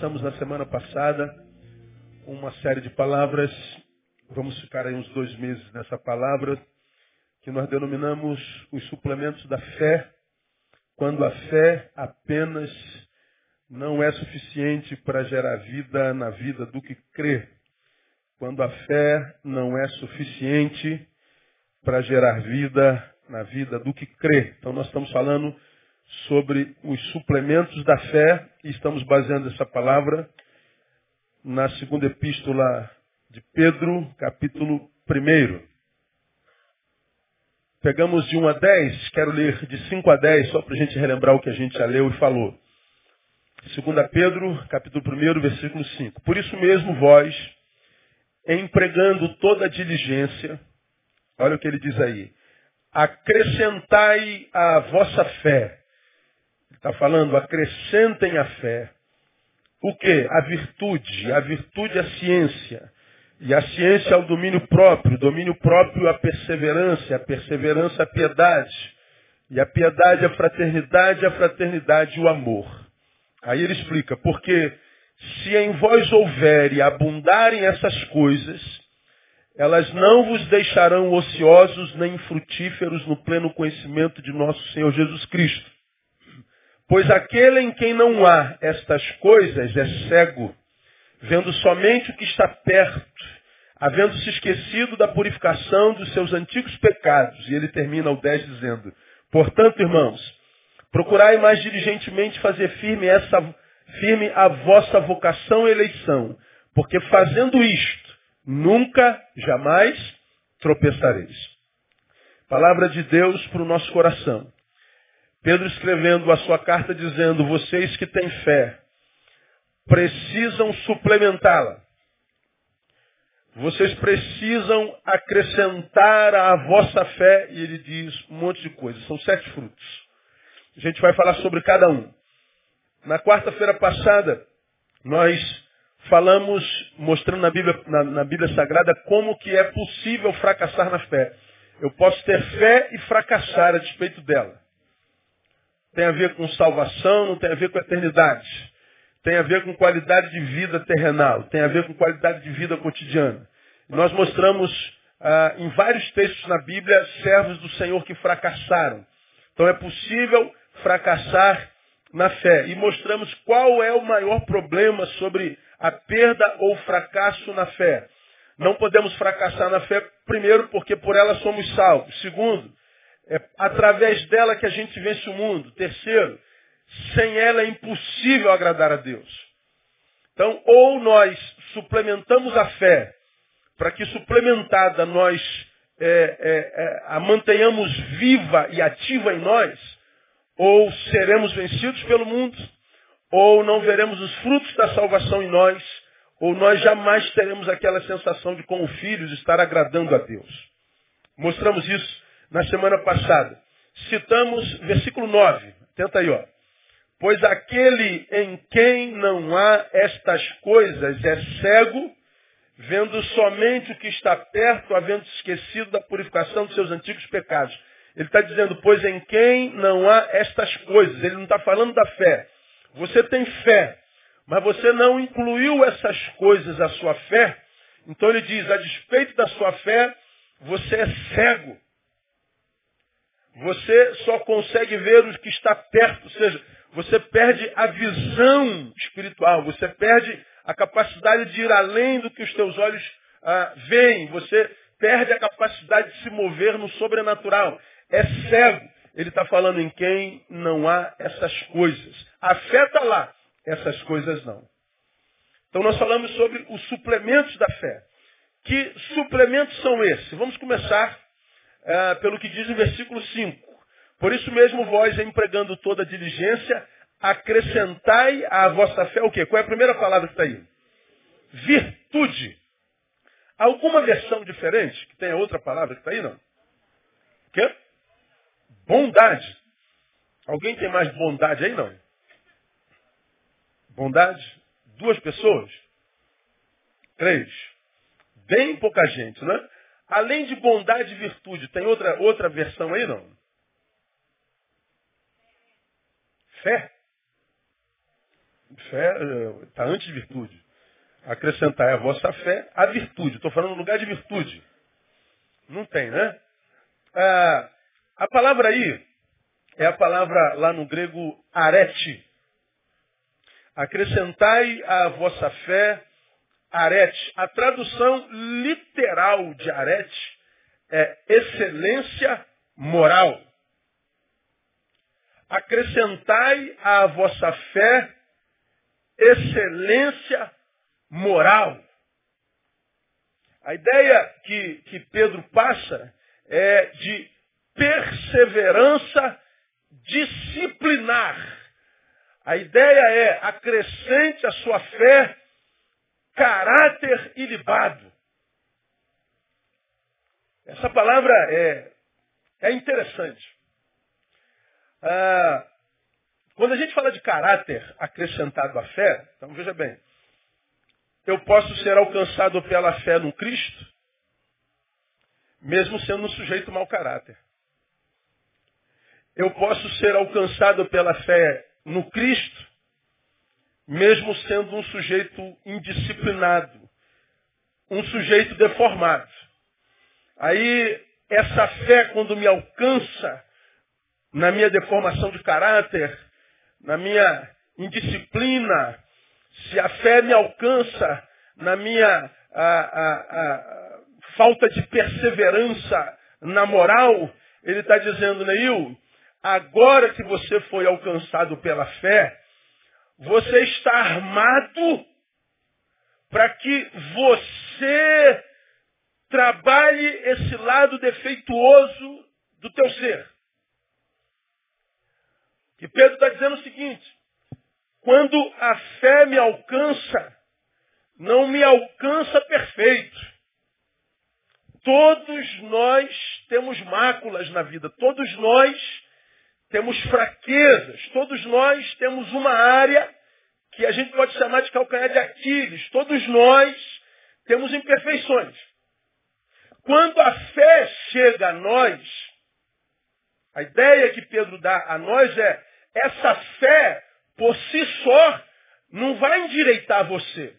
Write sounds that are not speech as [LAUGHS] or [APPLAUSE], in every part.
Começamos na semana passada uma série de palavras. Vamos ficar aí uns dois meses nessa palavra, que nós denominamos os suplementos da fé, quando a fé apenas não é suficiente para gerar vida na vida do que crê. Quando a fé não é suficiente para gerar vida na vida do que crê. Então nós estamos falando sobre os suplementos da fé e estamos baseando essa palavra na segunda epístola de Pedro, capítulo 1. Pegamos de 1 a 10, quero ler de 5 a 10, só para a gente relembrar o que a gente já leu e falou. 2 Pedro, capítulo 1, versículo 5. Por isso mesmo vós, empregando toda a diligência, Olha o que ele diz aí. Acrescentai a vossa fé. Está falando, acrescentem a fé. O que? A virtude. A virtude é a ciência. E a ciência é o domínio próprio. O domínio próprio é a perseverança. A perseverança é a piedade. E a piedade é a fraternidade. A fraternidade é o amor. Aí ele explica, porque se em vós houver e abundarem essas coisas, elas não vos deixarão ociosos nem frutíferos no pleno conhecimento de nosso Senhor Jesus Cristo. Pois aquele em quem não há estas coisas é cego, vendo somente o que está perto, havendo se esquecido da purificação dos seus antigos pecados. E ele termina o 10 dizendo, portanto, irmãos, procurai mais diligentemente fazer firme essa firme a vossa vocação e eleição, porque fazendo isto, Nunca, jamais tropeçareis. Palavra de Deus para o nosso coração. Pedro escrevendo a sua carta dizendo, vocês que têm fé, precisam suplementá-la. Vocês precisam acrescentar à vossa fé, e ele diz um monte de coisas. São sete frutos. A gente vai falar sobre cada um. Na quarta-feira passada, nós falamos, mostrando na Bíblia, na, na Bíblia Sagrada, como que é possível fracassar na fé. Eu posso ter fé e fracassar a despeito dela. Tem a ver com salvação, não tem a ver com eternidade. Tem a ver com qualidade de vida terrenal. Tem a ver com qualidade de vida cotidiana. Nós mostramos ah, em vários textos na Bíblia servos do Senhor que fracassaram. Então é possível fracassar na fé. E mostramos qual é o maior problema sobre a perda ou fracasso na fé. Não podemos fracassar na fé, primeiro, porque por ela somos salvos. Segundo, é através dela que a gente vence o mundo. Terceiro, sem ela é impossível agradar a Deus. Então, ou nós suplementamos a fé, para que suplementada nós é, é, é, a mantenhamos viva e ativa em nós, ou seremos vencidos pelo mundo, ou não veremos os frutos da salvação em nós, ou nós jamais teremos aquela sensação de, como filhos, estar agradando a Deus. Mostramos isso na semana passada. Citamos versículo 9. Tenta aí, ó. Pois aquele em quem não há estas coisas é cego, vendo somente o que está perto, havendo esquecido da purificação dos seus antigos pecados. Ele está dizendo, pois em quem não há estas coisas. Ele não está falando da fé. Você tem fé, mas você não incluiu essas coisas à sua fé. Então ele diz, a despeito da sua fé, você é cego. Você só consegue ver o que está perto, ou seja, você perde a visão espiritual, você perde a capacidade de ir além do que os teus olhos ah, veem, você perde a capacidade de se mover no sobrenatural. É cego. Ele está falando em quem não há essas coisas. Afeta lá, essas coisas não. Então nós falamos sobre os suplementos da fé. Que suplementos são esses? Vamos começar é, pelo que diz o versículo 5. Por isso mesmo vós, empregando toda a diligência, acrescentai à vossa fé o quê? Qual é a primeira palavra que está aí? Virtude. Alguma versão diferente? Que tenha outra palavra que está aí, não? O quê? Bondade. Alguém tem mais bondade aí, não? Bondade? Duas pessoas? Três. Bem pouca gente, né? Além de bondade e virtude, tem outra, outra versão aí, não? Fé. Fé está antes de virtude. Acrescentar a vossa fé a virtude. Estou falando no lugar de virtude. Não tem, né? Ah, a palavra aí é a palavra lá no grego arete. Acrescentai a vossa fé arete. A tradução literal de arete é excelência moral. Acrescentai à vossa fé excelência moral. A ideia que, que Pedro passa é de perseverança disciplinar. A ideia é acrescente a sua fé caráter ilibado. Essa palavra é, é interessante. Ah, quando a gente fala de caráter acrescentado à fé, então veja bem, eu posso ser alcançado pela fé no Cristo, mesmo sendo um sujeito mau caráter. Eu posso ser alcançado pela fé no Cristo, mesmo sendo um sujeito indisciplinado, um sujeito deformado. Aí, essa fé, quando me alcança na minha deformação de caráter, na minha indisciplina, se a fé me alcança na minha a, a, a, falta de perseverança na moral, ele está dizendo, Neil, agora que você foi alcançado pela fé, você está armado para que você trabalhe esse lado defeituoso do teu ser. E Pedro está dizendo o seguinte, quando a fé me alcança, não me alcança perfeito. Todos nós temos máculas na vida, todos nós temos fraquezas, todos nós temos uma área que a gente pode chamar de calcanhar de Aquiles, todos nós temos imperfeições. Quando a fé chega a nós, a ideia que Pedro dá a nós é, essa fé, por si só, não vai endireitar você.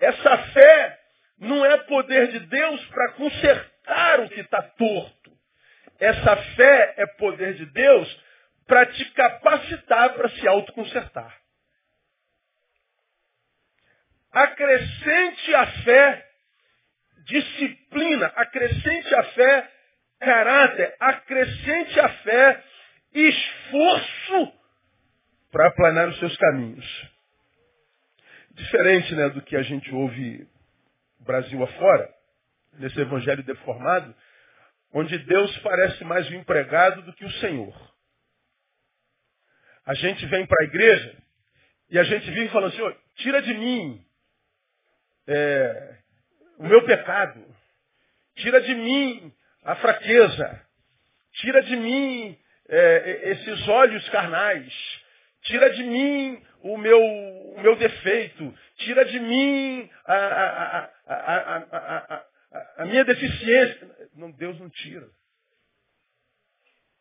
Essa fé não é poder de Deus para consertar o que está torto. Essa fé é poder de Deus para te capacitar para se autoconsertar. Acrescente a fé disciplina, acrescente a fé caráter, acrescente a fé esforço para aplanar os seus caminhos. Diferente né, do que a gente ouve Brasil afora, nesse evangelho deformado, onde Deus parece mais o empregado do que o Senhor. A gente vem para a igreja e a gente vive falando, Senhor, tira de mim é, o meu pecado, tira de mim a fraqueza, tira de mim é, esses olhos carnais, tira de mim o meu, o meu defeito, tira de mim a, a, a, a minha deficiência. Não, Deus não tira.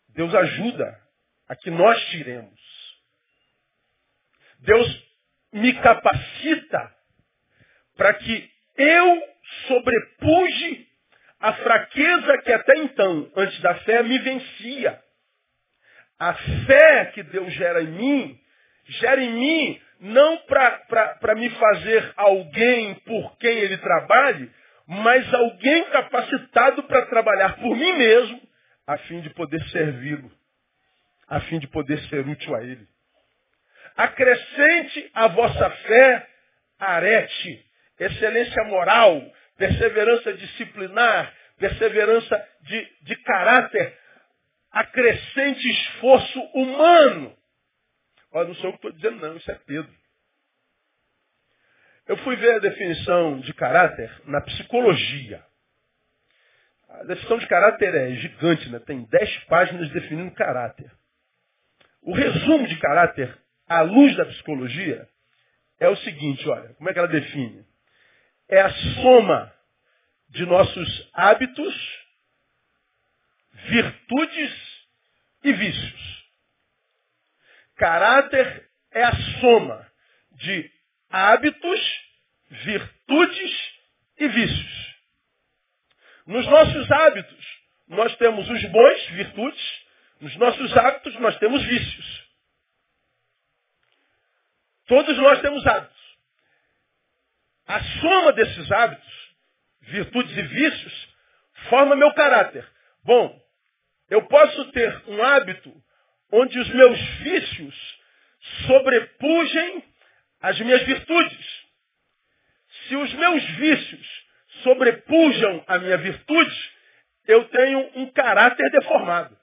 Deus ajuda a que nós tiremos. Deus me capacita para que eu sobrepuje a fraqueza que até então, antes da fé, me vencia. A fé que Deus gera em mim, gera em mim não para me fazer alguém por quem Ele trabalhe, mas alguém capacitado para trabalhar por mim mesmo, a fim de poder servi-lo, a fim de poder ser útil a ele. Acrescente a vossa fé arete, excelência moral, perseverança disciplinar, perseverança de, de caráter, acrescente esforço humano. Olha, não sou eu que estou dizendo, não, isso é Pedro. Eu fui ver a definição de caráter na psicologia. A definição de caráter é gigante, né? tem dez páginas definindo caráter. O resumo de caráter, à luz da psicologia, é o seguinte, olha, como é que ela define? É a soma de nossos hábitos, virtudes e vícios. Caráter é a soma de hábitos, virtudes e vícios. Nos nossos hábitos, nós temos os bons, virtudes, nos nossos hábitos, nós temos vícios. Todos nós temos hábitos. A soma desses hábitos, virtudes e vícios, forma meu caráter. Bom, eu posso ter um hábito onde os meus vícios sobrepujem as minhas virtudes. Se os meus vícios sobrepujam a minha virtude, eu tenho um caráter deformado.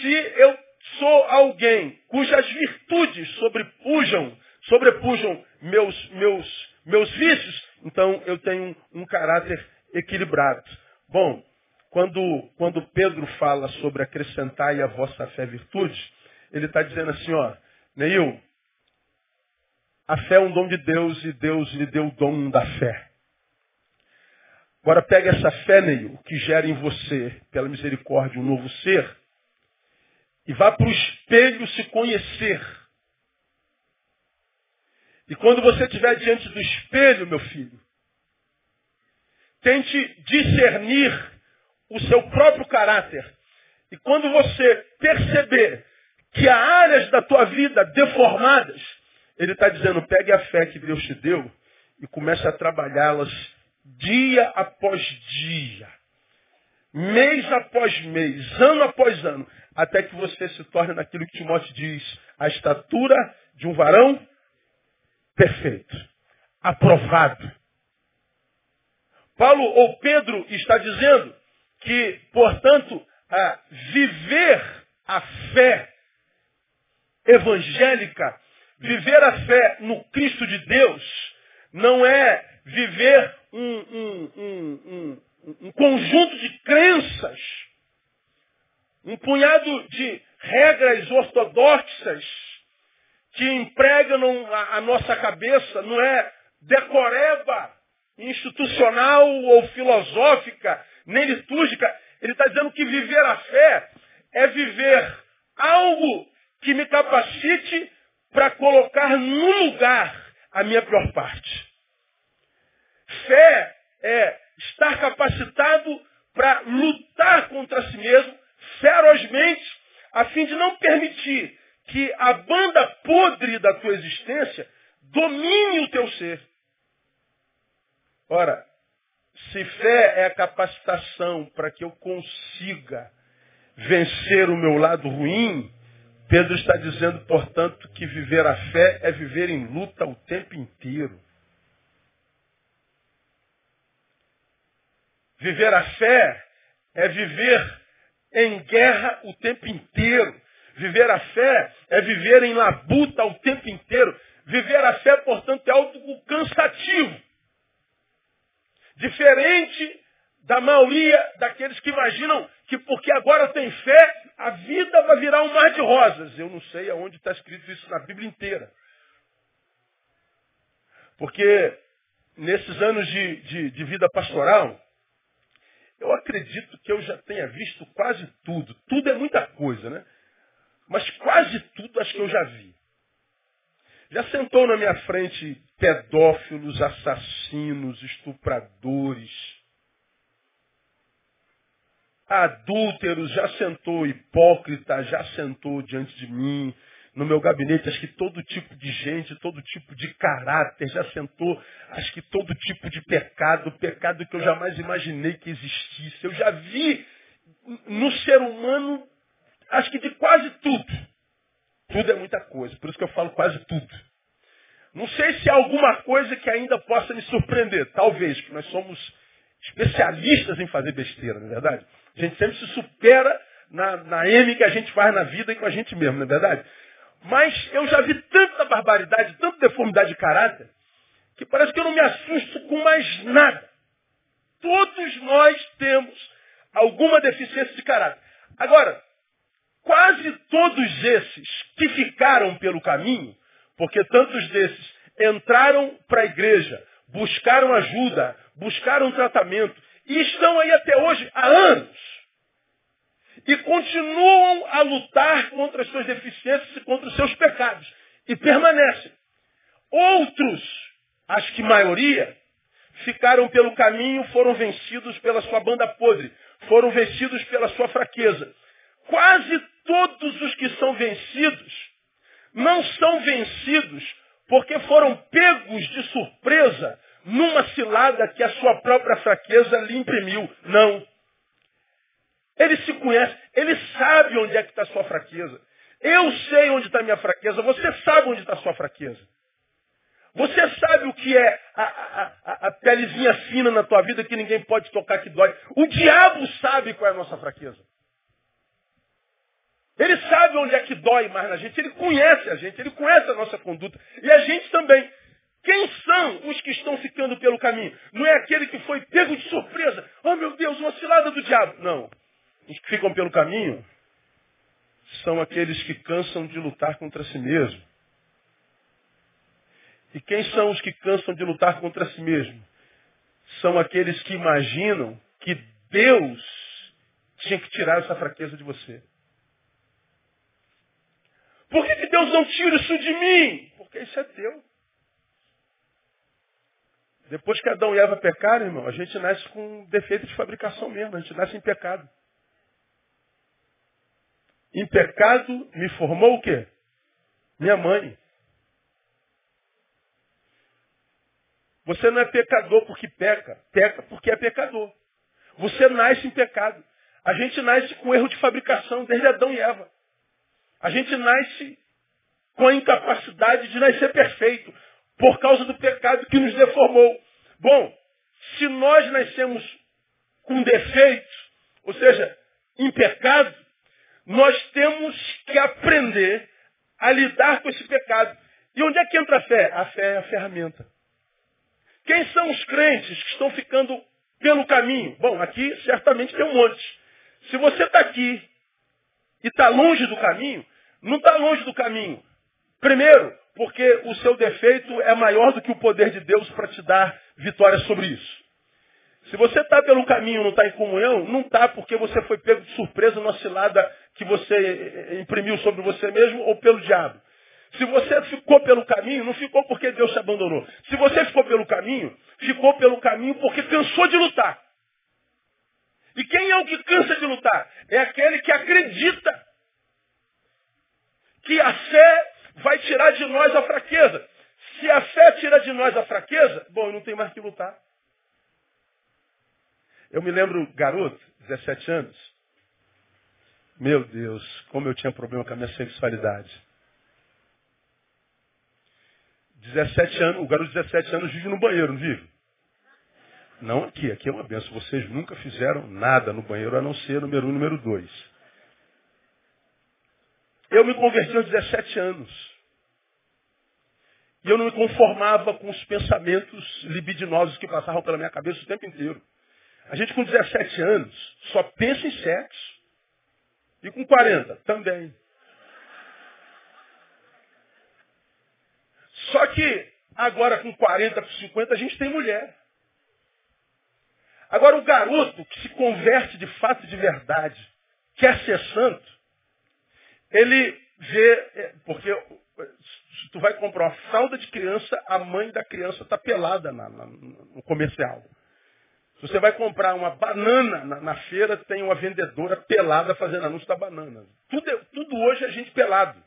Se eu sou alguém cujas virtudes sobrepujam, sobrepujam meus, meus, meus vícios, então eu tenho um caráter equilibrado. Bom, quando, quando Pedro fala sobre acrescentar a vossa fé virtude, ele está dizendo assim, ó, Neil, a fé é um dom de Deus e Deus lhe deu o dom da fé. Agora pega essa fé, Neil, que gera em você, pela misericórdia, um novo ser, e vá para o espelho se conhecer. E quando você estiver diante do espelho, meu filho, tente discernir o seu próprio caráter. E quando você perceber que há áreas da tua vida deformadas, ele está dizendo, pegue a fé que Deus te deu e comece a trabalhá-las dia após dia, mês após mês, ano após ano, até que você se torne naquilo que Timóteo diz, a estatura de um varão perfeito, aprovado. Paulo ou Pedro está dizendo que, portanto, viver a fé evangélica, viver a fé no Cristo de Deus, não é viver um, um, um, um conjunto de crenças, um punhado de regras ortodoxas que empregam a, a nossa cabeça, não é decoreba institucional ou filosófica, nem litúrgica. Ele está dizendo que viver a fé é viver algo que me capacite para colocar no lugar a minha pior parte. Fé é estar capacitado para lutar contra si mesmo ferozmente, a fim de não permitir que a banda podre da tua existência domine o teu ser. Ora, se fé é a capacitação para que eu consiga vencer o meu lado ruim, Pedro está dizendo, portanto, que viver a fé é viver em luta o tempo inteiro. Viver a fé é viver em guerra o tempo inteiro. Viver a fé é viver em labuta o tempo inteiro. Viver a fé, portanto, é algo cansativo. Diferente da maioria daqueles que imaginam que porque agora tem fé, a vida vai virar um mar de rosas. Eu não sei aonde está escrito isso na Bíblia inteira. Porque nesses anos de, de, de vida pastoral, eu acredito que eu já tenha visto quase tudo. Tudo é muita coisa, né? Mas quase tudo acho que eu já vi. Já sentou na minha frente pedófilos, assassinos, estupradores, adúlteros, já sentou hipócrita, já sentou diante de mim, no meu gabinete, acho que todo tipo de gente, todo tipo de caráter já sentou, acho que todo tipo de pecado, pecado que eu jamais imaginei que existisse. Eu já vi no ser humano, acho que de quase tudo. Tudo é muita coisa, por isso que eu falo quase tudo. Não sei se há alguma coisa que ainda possa me surpreender. Talvez, porque nós somos especialistas em fazer besteira, não é verdade? A gente sempre se supera na, na M que a gente faz na vida e com a gente mesmo, não é verdade? Mas eu já vi tanta barbaridade, tanta deformidade de caráter, que parece que eu não me assusto com mais nada. Todos nós temos alguma deficiência de caráter. Agora, quase todos esses que ficaram pelo caminho, porque tantos desses entraram para a igreja, buscaram ajuda, buscaram tratamento e estão aí até hoje há anos. E continuam a lutar contra as suas deficiências e contra os seus pecados. E permanecem. Outros, acho que maioria, ficaram pelo caminho, foram vencidos pela sua banda podre, foram vencidos pela sua fraqueza. Quase todos os que são vencidos não são vencidos porque foram pegos de surpresa numa cilada que a sua própria fraqueza lhe imprimiu. Não. Ele se conhece, ele sabe onde é que está a sua fraqueza. Eu sei onde está a minha fraqueza, você sabe onde está a sua fraqueza. Você sabe o que é a, a, a, a, pelezinha fina na tua vida que ninguém pode tocar que dói. O diabo sabe qual é a nossa fraqueza. Ele sabe onde é que dói mais na gente, ele conhece a gente, ele conhece a nossa conduta. E a gente também. Quem são os que estão ficando pelo caminho? Não é aquele que foi pego de surpresa. Oh meu Deus, uma cilada do diabo. Não. Os que ficam pelo caminho são aqueles que cansam de lutar contra si mesmo. E quem são os que cansam de lutar contra si mesmo? São aqueles que imaginam que Deus tinha que tirar essa fraqueza de você. Por que, que Deus não tira isso de mim? Porque isso é teu. Depois que Adão e Eva pecaram, irmão, a gente nasce com defeito de fabricação mesmo. A gente nasce em pecado. Em pecado me formou o quê? Minha mãe. Você não é pecador porque peca. Peca porque é pecador. Você nasce em pecado. A gente nasce com erro de fabricação desde Adão e Eva. A gente nasce com a incapacidade de nascer perfeito por causa do pecado que nos deformou. Bom, se nós nascemos com defeitos, ou seja, em pecado, nós temos que aprender a lidar com esse pecado. E onde é que entra a fé? A fé é a ferramenta. Quem são os crentes que estão ficando pelo caminho? Bom, aqui certamente tem um monte. Se você está aqui e está longe do caminho, não está longe do caminho. Primeiro, porque o seu defeito é maior do que o poder de Deus para te dar vitória sobre isso. Se você está pelo caminho não está em comunhão, não está porque você foi pego de surpresa numa cilada que você eh, eh, imprimiu sobre você mesmo ou pelo diabo. Se você ficou pelo caminho, não ficou porque Deus te abandonou. Se você ficou pelo caminho, ficou pelo caminho porque cansou de lutar. E quem é o que cansa de lutar? É aquele que acredita que a fé vai tirar de nós a fraqueza. Se a fé tira de nós a fraqueza, bom, eu não tenho mais que lutar. Eu me lembro, garoto, 17 anos. Meu Deus, como eu tinha problema com a minha sexualidade. 17 anos, o garoto de 17 anos vive no banheiro, não vive? Não aqui, aqui é uma benção. Vocês nunca fizeram nada no banheiro a não ser número um, número dois. Eu me converti aos 17 anos. E eu não me conformava com os pensamentos libidinosos que passavam pela minha cabeça o tempo inteiro. A gente com 17 anos só pensa em sexo. E com 40 também. Só que agora com 40, com 50 a gente tem mulher. Agora o garoto que se converte de fato de verdade, quer ser santo, ele vê, é, porque se tu vai comprar uma fralda de criança, a mãe da criança está pelada na, na, no comercial. Se você vai comprar uma banana na, na, feira, tem uma vendedora pelada fazendo anúncio da banana. Tudo, é, tudo hoje é gente pelado.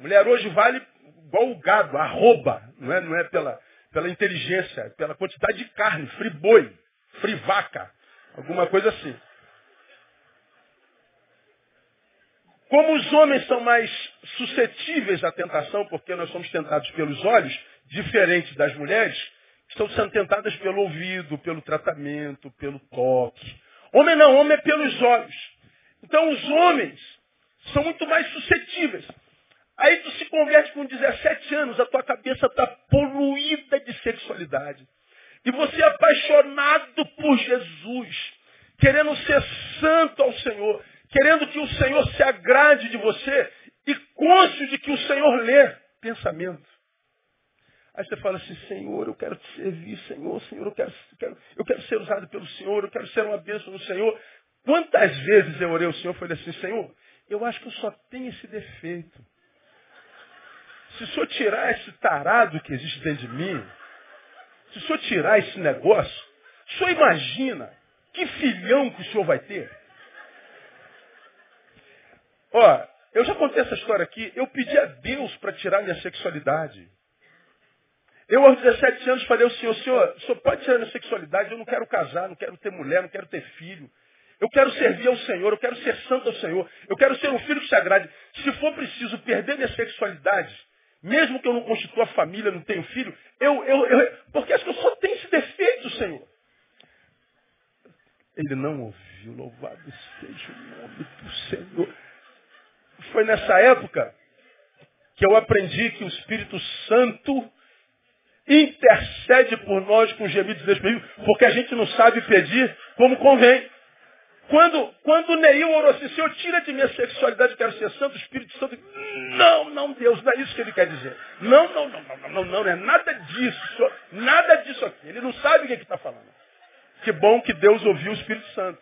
Mulher hoje vale igual o gado, arroba, não é, não é pela, pela inteligência, é pela quantidade de carne, friboi, frivaca, alguma coisa assim. Como os homens são mais suscetíveis à tentação, porque nós somos tentados pelos olhos, diferente das mulheres, estão sendo tentadas pelo ouvido, pelo tratamento, pelo toque. Homem não, homem é pelos olhos. Então os homens são muito mais suscetíveis. Aí tu se converte com 17 anos, a tua cabeça está poluída de sexualidade. E você é apaixonado por Jesus, querendo ser santo ao Senhor querendo que o Senhor se agrade de você e cônscio de que o Senhor lê pensamento. Aí você fala assim, Senhor, eu quero te servir, Senhor, Senhor, eu quero, eu quero, eu quero ser usado pelo Senhor, eu quero ser uma bênção no Senhor. Quantas vezes eu orei ao Senhor e falei assim, Senhor, eu acho que eu só tenho esse defeito. Se o Senhor tirar esse tarado que existe dentro de mim, se o Senhor tirar esse negócio, o Senhor imagina que filhão que o Senhor vai ter? Ó, eu já contei essa história aqui. Eu pedi a Deus para tirar minha sexualidade. Eu, aos 17 anos, falei ao Senhor, Senhor, o Senhor pode tirar minha sexualidade? Eu não quero casar, não quero ter mulher, não quero ter filho. Eu quero servir ao Senhor, eu quero ser santo ao Senhor. Eu quero ser um filho que se agrade. Se for preciso perder minha sexualidade, mesmo que eu não constitua família, não tenho filho, eu, eu, eu, porque acho que eu só tenho esse defeito, Senhor. Ele não ouviu, louvado seja o nome do Senhor. Foi nessa época que eu aprendi que o Espírito Santo intercede por nós com gemidos desprezíveis, porque a gente não sabe pedir como convém. Quando, quando Neil orou assim, Senhor, tira de minha sexualidade, quero ser santo, Espírito Santo. Não, não, Deus, não é isso que ele quer dizer. Não, não, não, não, não, não, não é nada disso. Nada disso aqui. Ele não sabe o que é está falando. Que bom que Deus ouviu o Espírito Santo.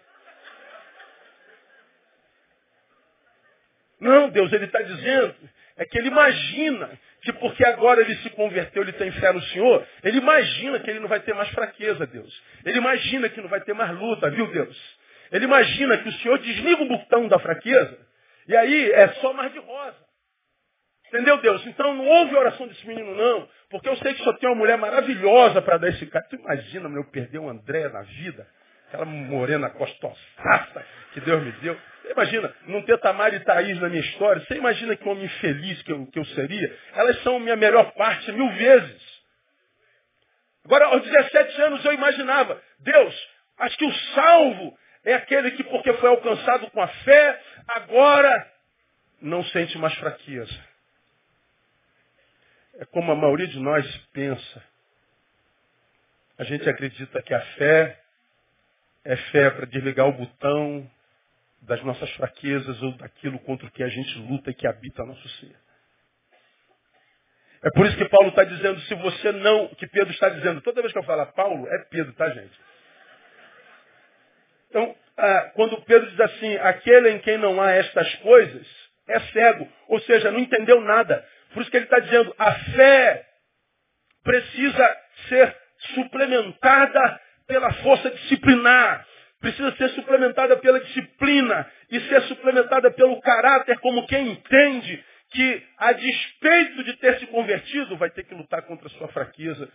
Não, Deus, ele está dizendo, é que ele imagina que porque agora ele se converteu, ele tem fé no Senhor, ele imagina que ele não vai ter mais fraqueza, Deus. Ele imagina que não vai ter mais luta, viu, Deus? Ele imagina que o Senhor desliga o botão da fraqueza, e aí é só mais de rosa. Entendeu, Deus? Então não houve oração desse menino, não. Porque eu sei que só tem uma mulher maravilhosa para dar esse cara. Tu imagina, meu, eu perder o André na vida? Aquela morena gostosaça que Deus me deu. Você imagina, não ter Tamara e Thaís na minha história. Você imagina que homem infeliz que eu, que eu seria? Elas são minha melhor parte mil vezes. Agora, aos 17 anos eu imaginava, Deus, acho que o salvo é aquele que, porque foi alcançado com a fé, agora não sente mais fraqueza. É como a maioria de nós pensa. A gente acredita que a fé é fé para desligar o botão das nossas fraquezas ou daquilo contra o que a gente luta e que habita nosso ser. É por isso que Paulo está dizendo, se você não, que Pedro está dizendo, toda vez que eu falar Paulo, é Pedro, tá gente? Então, ah, quando Pedro diz assim, aquele em quem não há estas coisas, é cego. Ou seja, não entendeu nada. Por isso que ele está dizendo, a fé precisa ser suplementada pela força disciplinar. Precisa ser suplementada pela disciplina e ser suplementada pelo caráter, como quem entende que, a despeito de ter se convertido, vai ter que lutar contra a sua fraqueza,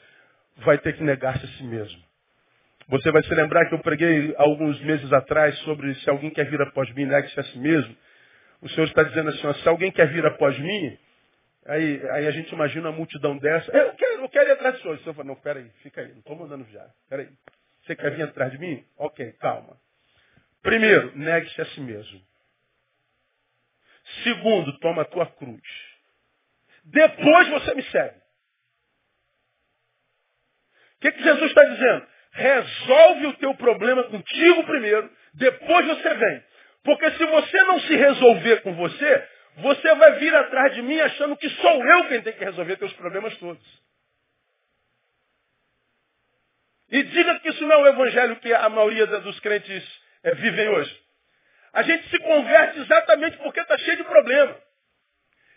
vai ter que negar-se a si mesmo. Você vai se lembrar que eu preguei alguns meses atrás sobre se alguém quer vir após mim, negue-se a si mesmo. O Senhor está dizendo assim, ó, se alguém quer vir após mim, aí, aí a gente imagina uma multidão dessa. Eu quero, eu quero ir atrás do Senhor. O Senhor fala, não, peraí, fica aí, não estou mandando já. Peraí. Você quer vir atrás de mim? Ok, calma. Primeiro, negue-se a si mesmo. Segundo, toma a tua cruz. Depois você me segue. O que, que Jesus está dizendo? Resolve o teu problema contigo primeiro, depois você vem. Porque se você não se resolver com você, você vai vir atrás de mim achando que sou eu quem tem que resolver teus problemas todos. E diga que não é o evangelho que a maioria dos crentes é, vivem hoje. A gente se converte exatamente porque está cheio de problema.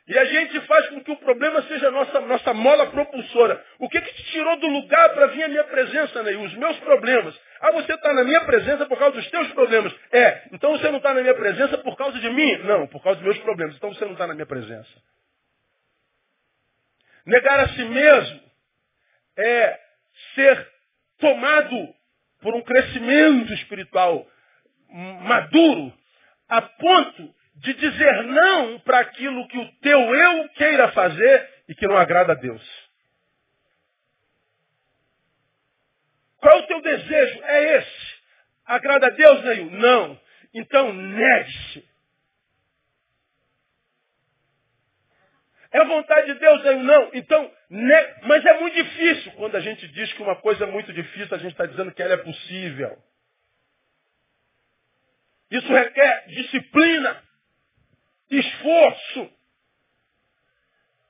E a gente faz com que o problema seja a nossa, nossa mola propulsora. O que, que te tirou do lugar para vir à minha presença, Ney? Os meus problemas. Ah, você está na minha presença por causa dos teus problemas. É, então você não está na minha presença por causa de mim? Não, por causa dos meus problemas. Então você não está na minha presença. Negar a si mesmo é ser tomado por um crescimento espiritual maduro, a ponto de dizer não para aquilo que o teu eu queira fazer e que não agrada a Deus. Qual é o teu desejo? É esse. Agrada a Deus, Neil? Não. Então negue-se. É vontade de Deus, Neil? Não. Então, ne... mas é muito difícil. Quando a gente diz que uma coisa é muito difícil, a gente está dizendo que ela é possível. Isso requer disciplina esforço.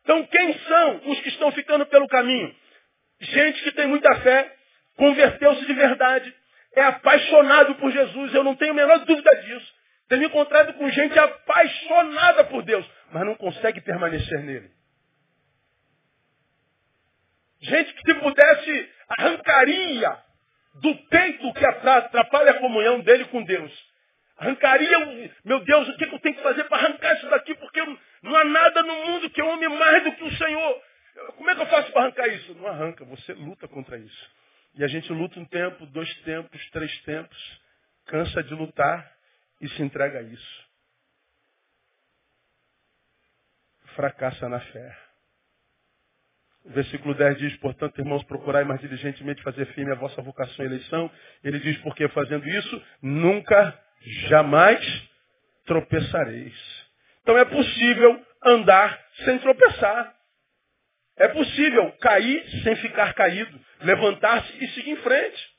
Então, quem são os que estão ficando pelo caminho? gente que tem muita fé, converteu-se de verdade, é apaixonado por Jesus, eu não tenho a menor dúvida disso. Tenho encontrado com gente apaixonada por Deus, mas não consegue permanecer nele. Gente que se pudesse arrancaria do peito que atrapalha a comunhão dele com Deus. Arrancaria, meu Deus, o que eu tenho que fazer para arrancar isso daqui? Porque não há nada no mundo que eu ame mais do que o Senhor. Como é que eu faço para arrancar isso? Não arranca, você luta contra isso. E a gente luta um tempo, dois tempos, três tempos, cansa de lutar e se entrega a isso. Fracassa na fé. O versículo 10 diz, portanto, irmãos, procurai mais diligentemente fazer firme a vossa vocação e eleição. Ele diz, porque fazendo isso, nunca, jamais tropeçareis. Então é possível andar sem tropeçar. É possível cair sem ficar caído, levantar-se e seguir em frente.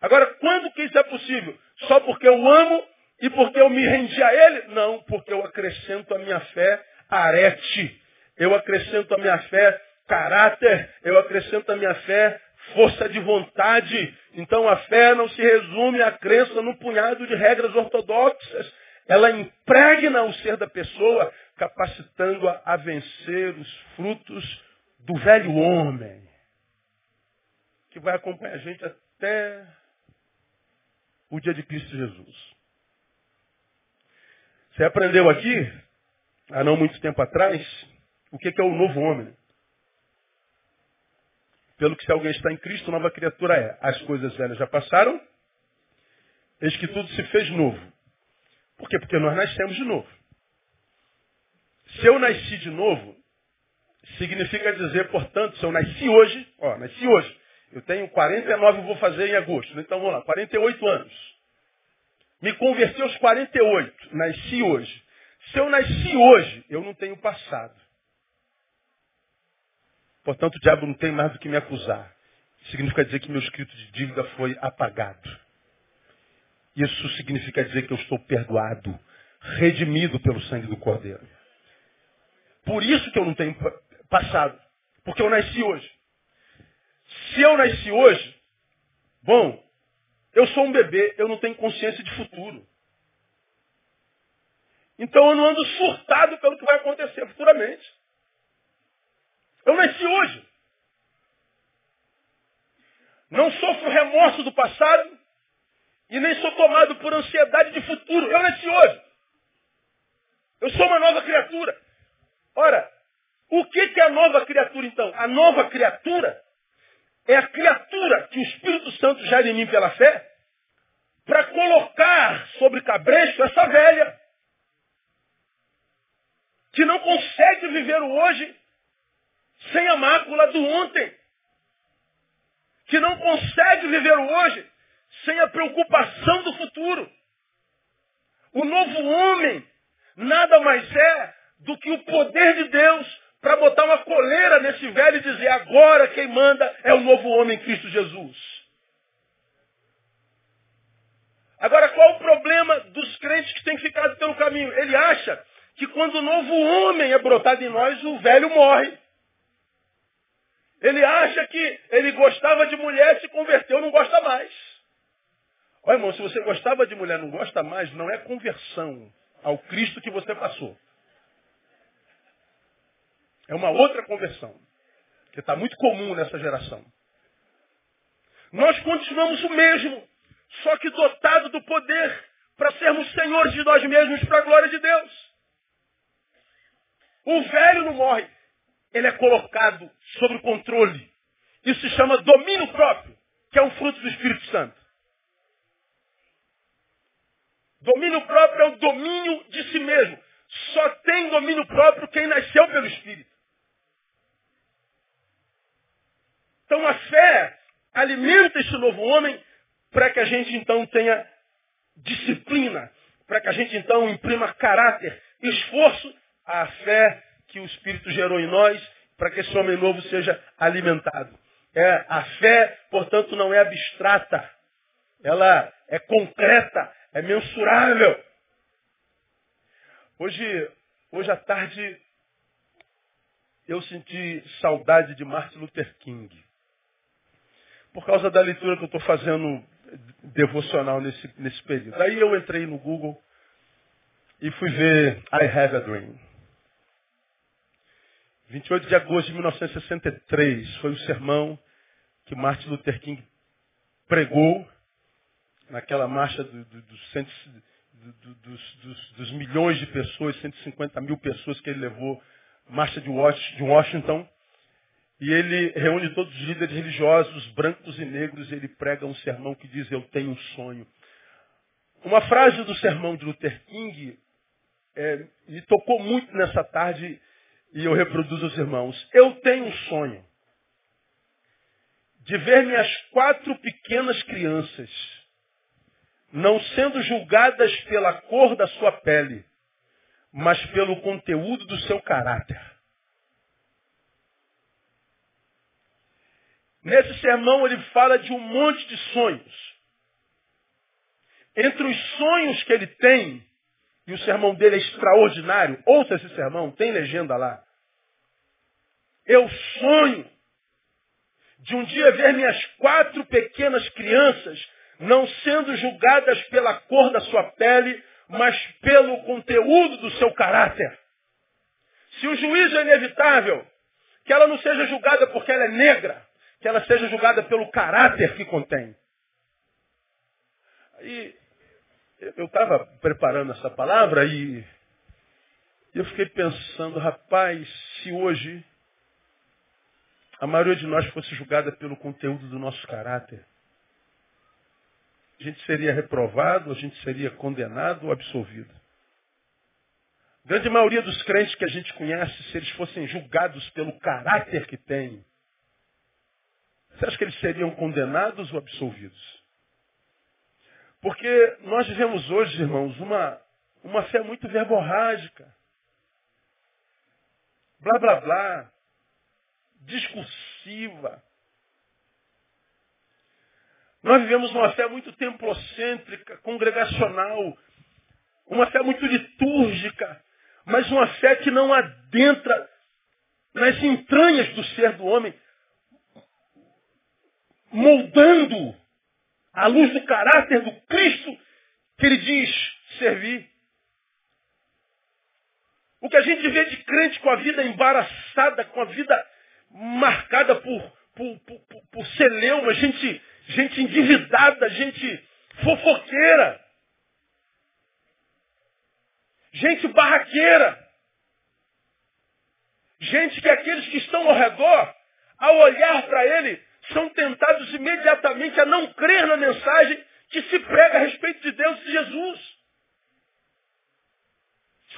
Agora, quando que isso é possível? Só porque eu amo e porque eu me rendi a Ele? Não, porque eu acrescento a minha fé arete eu acrescento à minha fé caráter, eu acrescento à minha fé força de vontade. Então a fé não se resume à crença num punhado de regras ortodoxas. Ela impregna o ser da pessoa, capacitando-a a vencer os frutos do velho homem, que vai acompanhar a gente até o dia de Cristo Jesus. Você aprendeu aqui, há não muito tempo atrás, o que é o novo homem? Pelo que se alguém está em Cristo, nova criatura é. As coisas velhas já passaram, eis que tudo se fez novo. Por quê? Porque nós nascemos de novo. Se eu nasci de novo, significa dizer, portanto, se eu nasci hoje, ó, nasci hoje, eu tenho 49 vou fazer em agosto. Então vamos lá, 48 anos. Me converti aos 48, nasci hoje. Se eu nasci hoje, eu não tenho passado. Portanto, o diabo não tem mais do que me acusar. Significa dizer que meu escrito de dívida foi apagado. Isso significa dizer que eu estou perdoado, redimido pelo sangue do Cordeiro. Por isso que eu não tenho passado. Porque eu nasci hoje. Se eu nasci hoje, bom, eu sou um bebê, eu não tenho consciência de futuro. Então eu não ando surtado pelo que vai acontecer futuramente. Eu nasci hoje. Não sofro remorso do passado e nem sou tomado por ansiedade de futuro. Eu nasci hoje. Eu sou uma nova criatura. Ora, o que é a nova criatura então? A nova criatura é a criatura que o Espírito Santo gera em mim pela fé para colocar sobre cabresto essa velha que não consegue viver o hoje sem a mácula do ontem, que não consegue viver o hoje sem a preocupação do futuro. O novo homem nada mais é do que o poder de Deus para botar uma coleira nesse velho e dizer agora quem manda é o novo homem Cristo Jesus. Agora, qual o problema dos crentes que têm ficado pelo caminho? Ele acha que quando o novo homem é brotado em nós, o velho morre. Ele acha que ele gostava de mulher, se converteu, não gosta mais. Olha, irmão, se você gostava de mulher, não gosta mais, não é conversão ao Cristo que você passou. É uma outra conversão, que está muito comum nessa geração. Nós continuamos o mesmo, só que dotado do poder para sermos senhores de nós mesmos para a glória de Deus. O velho não morre ele é colocado sob controle. Isso se chama domínio próprio, que é um fruto do Espírito Santo. Domínio próprio é o domínio de si mesmo. Só tem domínio próprio quem nasceu pelo Espírito. Então a fé alimenta esse novo homem para que a gente então tenha disciplina, para que a gente então imprima caráter, esforço. A fé que o Espírito gerou em nós para que esse homem novo seja alimentado. É, a fé, portanto, não é abstrata. Ela é concreta, é mensurável. Hoje, hoje à tarde, eu senti saudade de Martin Luther King. Por causa da leitura que eu estou fazendo devocional nesse, nesse período. Aí eu entrei no Google e fui ver I Have a Dream. 28 de agosto de 1963 foi o sermão que Martin Luther King pregou naquela marcha do, do, do cento, dos, dos, dos, milhões de pessoas, 150 mil pessoas que ele levou, marcha de Washington. E ele reúne todos os líderes religiosos, brancos e negros, e ele prega um sermão que diz, eu tenho um sonho. Uma frase do sermão de Luther King é, me tocou muito nessa tarde e eu reproduzo aos irmãos. Eu tenho um sonho de ver minhas quatro pequenas crianças não sendo julgadas pela cor da sua pele, mas pelo conteúdo do seu caráter. Nesse sermão ele fala de um monte de sonhos. Entre os sonhos que ele tem, e o sermão dele é extraordinário, ouça esse sermão, tem legenda lá. Eu sonho de um dia ver minhas quatro pequenas crianças não sendo julgadas pela cor da sua pele, mas pelo conteúdo do seu caráter. Se o juízo é inevitável, que ela não seja julgada porque ela é negra, que ela seja julgada pelo caráter que contém. E eu estava preparando essa palavra e eu fiquei pensando, rapaz, se hoje a maioria de nós fosse julgada pelo conteúdo do nosso caráter, a gente seria reprovado, a gente seria condenado ou absolvido. A grande maioria dos crentes que a gente conhece, se eles fossem julgados pelo caráter que têm, você acha que eles seriam condenados ou absolvidos? Porque nós vivemos hoje, irmãos, uma, uma fé muito verborrágica. Blá, blá, blá. Discursiva. Nós vivemos uma fé muito templocêntrica, congregacional, uma fé muito litúrgica, mas uma fé que não adentra nas entranhas do ser do homem, moldando a luz do caráter do Cristo que ele diz servir. O que a gente vê de crente com a vida embaraçada, com a vida marcada por, por, por, por celeuma, gente gente endividada, gente fofoqueira, gente barraqueira, gente que aqueles que estão ao redor, ao olhar para ele, são tentados imediatamente a não crer na mensagem que se prega a respeito de Deus e de Jesus.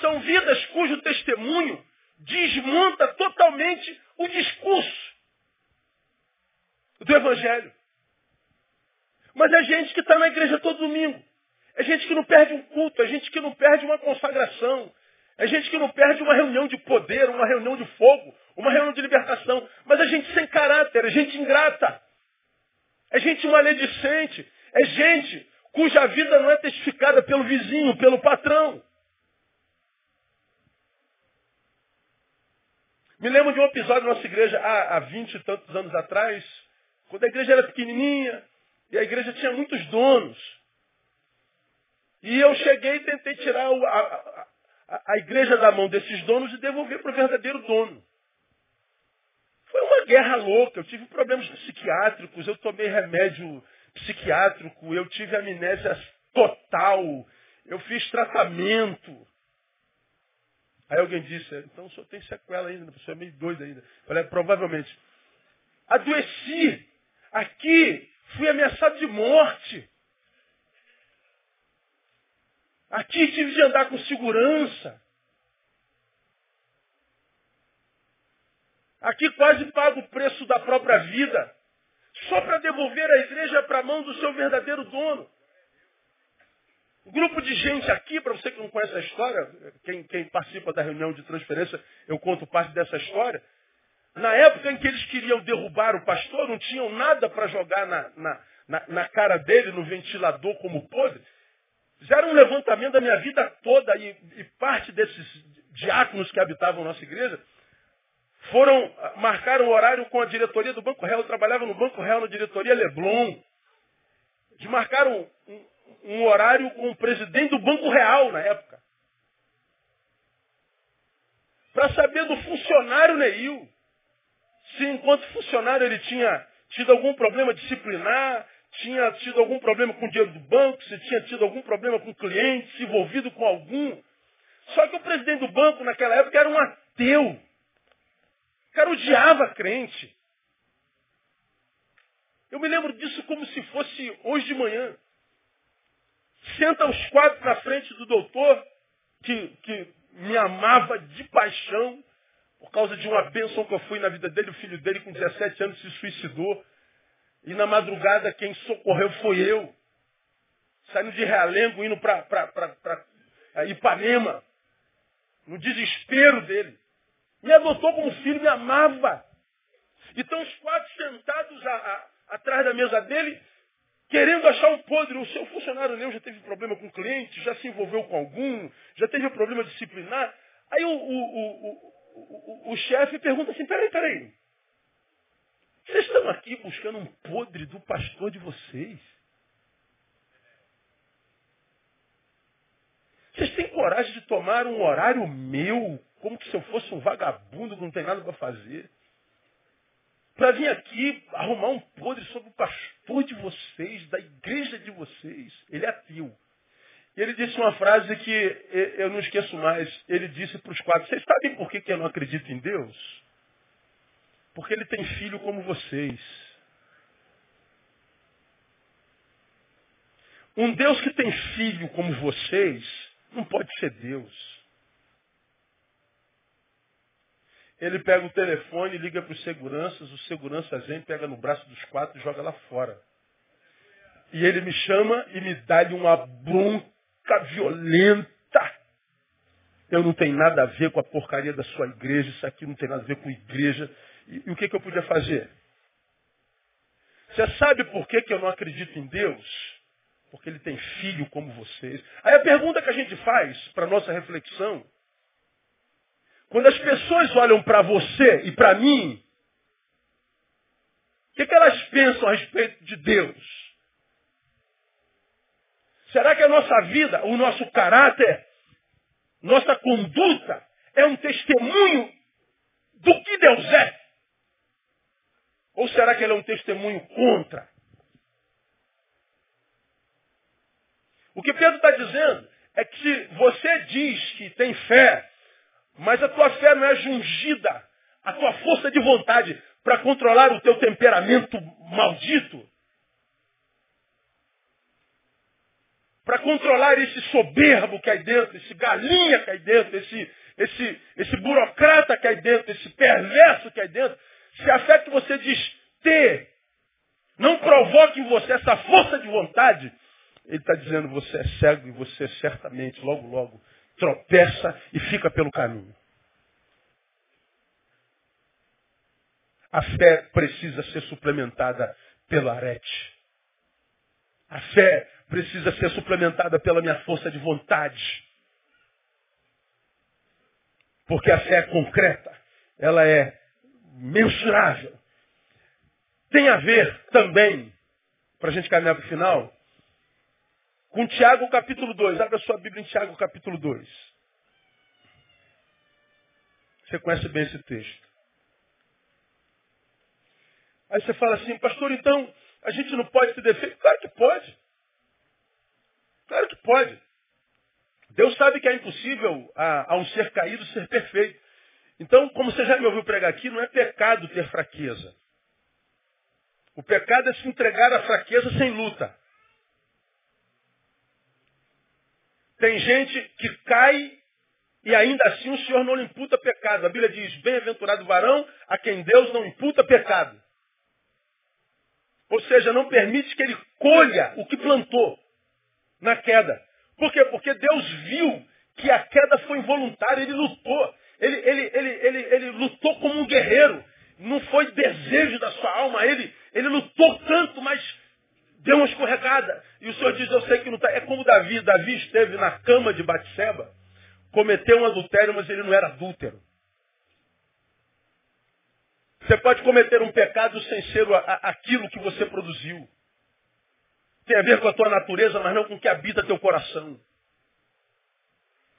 São vidas cujo testemunho desmonta totalmente o discurso do Evangelho. Mas é gente que está na igreja todo domingo. É gente que não perde um culto, é gente que não perde uma consagração. É gente que não perde uma reunião de poder, uma reunião de fogo, uma reunião de libertação. Mas é gente sem caráter, é gente ingrata. É gente maledicente. É gente cuja vida não é testificada pelo vizinho, pelo patrão. Me lembro de um episódio na nossa igreja há, há 20 e tantos anos atrás, quando a igreja era pequenininha, e a igreja tinha muitos donos. E eu cheguei e tentei tirar a, a, a igreja da mão desses donos e devolver para o verdadeiro dono. Foi uma guerra louca. Eu tive problemas psiquiátricos, eu tomei remédio psiquiátrico, eu tive amnésia total, eu fiz tratamento. Aí alguém disse, então o senhor tem sequela ainda, o senhor é meio doido ainda. Eu falei, provavelmente. Adoeci. Aqui Fui ameaçado de morte. Aqui tive de andar com segurança. Aqui quase pago o preço da própria vida. Só para devolver a igreja para a mão do seu verdadeiro dono. Um grupo de gente aqui, para você que não conhece a história, quem, quem participa da reunião de transferência, eu conto parte dessa história. Na época em que eles queriam derrubar o pastor, não tinham nada para jogar na, na, na, na, cara dele, no ventilador como podre. Fizeram um levantamento da minha vida toda e, e parte desses diáconos que habitavam nossa igreja foram, marcaram horário com a diretoria do Banco Real, eu trabalhava no Banco Real na diretoria Leblon. Eles marcaram um, um horário com o presidente do Banco Real na época. Para saber do funcionário Neil. Se enquanto funcionário ele tinha tido algum problema disciplinar, tinha tido algum problema com o dinheiro do banco, se tinha tido algum problema com o cliente, se envolvido com algum. Só que o presidente do banco naquela época era um ateu. O cara odiava crente. Eu me lembro disso como se fosse hoje de manhã. Senta os quatro na frente do doutor, que, que me amava de paixão, por causa de uma bênção que eu fui na vida dele, o filho dele com 17 anos se suicidou. E na madrugada quem socorreu foi eu. Saindo de Realengo, indo para Ipanema. No desespero dele. Me adotou como filho, me amava. Então os quatro sentados a, a, atrás da mesa dele, querendo achar um podre. O seu funcionário meu já teve problema com cliente, já se envolveu com algum, já teve problema disciplinar. Aí o, o, o, o, o chefe pergunta assim, peraí, peraí. Vocês estão aqui buscando um podre do pastor de vocês? Vocês têm coragem de tomar um horário meu, como se eu fosse um vagabundo que não tem nada para fazer? Para vir aqui arrumar um podre sobre o pastor de vocês, da igreja de vocês. Ele é ateu. E ele disse uma frase que eu não esqueço mais. Ele disse para os quatro, vocês sabem por que, que eu não acredito em Deus? Porque ele tem filho como vocês. Um Deus que tem filho como vocês não pode ser Deus. Ele pega o telefone, liga para os seguranças, os seguranças vêm, pega no braço dos quatro e joga lá fora. E ele me chama e me dá-lhe uma bronca violenta. Eu não tenho nada a ver com a porcaria da sua igreja, isso aqui não tem nada a ver com igreja. E, o que, que eu podia fazer? Você sabe por que, que eu não acredito em Deus? Porque ele tem filho como vocês. Aí a pergunta que a gente faz para nossa reflexão, quando as pessoas olham para você e para mim, o que, que elas pensam a respeito de Deus? Será que a nossa vida, o nosso caráter, nossa conduta é um testemunho do que Deus é? Ou será que ele é um testemunho contra? O que Pedro está dizendo é que se você diz que tem fé, mas a tua fé não é jungida, a tua força de vontade para controlar o teu temperamento maldito, para controlar esse soberbo que aí dentro, esse galinha que aí dentro, esse, esse, esse burocrata que aí dentro, esse perverso que aí dentro, se a fé que você diz ter não provoca em você essa força de vontade, ele está dizendo você é cego e você certamente, logo, logo, tropeça e fica pelo caminho. A fé precisa ser suplementada pelo arete. A fé precisa ser suplementada pela minha força de vontade. Porque a fé é concreta, ela é mensurável. Tem a ver também, para a gente caminhar para o final, com Tiago capítulo 2. Abra sua Bíblia em Tiago capítulo 2. Você conhece bem esse texto. Aí você fala assim, pastor, então a gente não pode ter defeito? Claro que pode. Claro que pode. Deus sabe que é impossível a, a um ser caído ser perfeito. Então, como você já me ouviu pregar aqui, não é pecado ter fraqueza. O pecado é se entregar à fraqueza sem luta. Tem gente que cai e ainda assim o Senhor não lhe imputa pecado. A Bíblia diz, bem-aventurado varão a quem Deus não imputa pecado. Ou seja, não permite que ele colha o que plantou na queda. Por quê? Porque Deus viu que a queda foi involuntária, ele lutou. Ele, ele, ele, ele, ele lutou como um guerreiro. Não foi desejo da sua alma. Ele, ele lutou tanto, mas deu uma escorregada. E o Senhor diz, eu sei que não está. É como Davi. Davi esteve na cama de Batseba, cometeu um adultério, mas ele não era adúltero. Você pode cometer um pecado sem ser aquilo que você produziu. Tem a ver com a tua natureza, mas não com o que habita teu coração.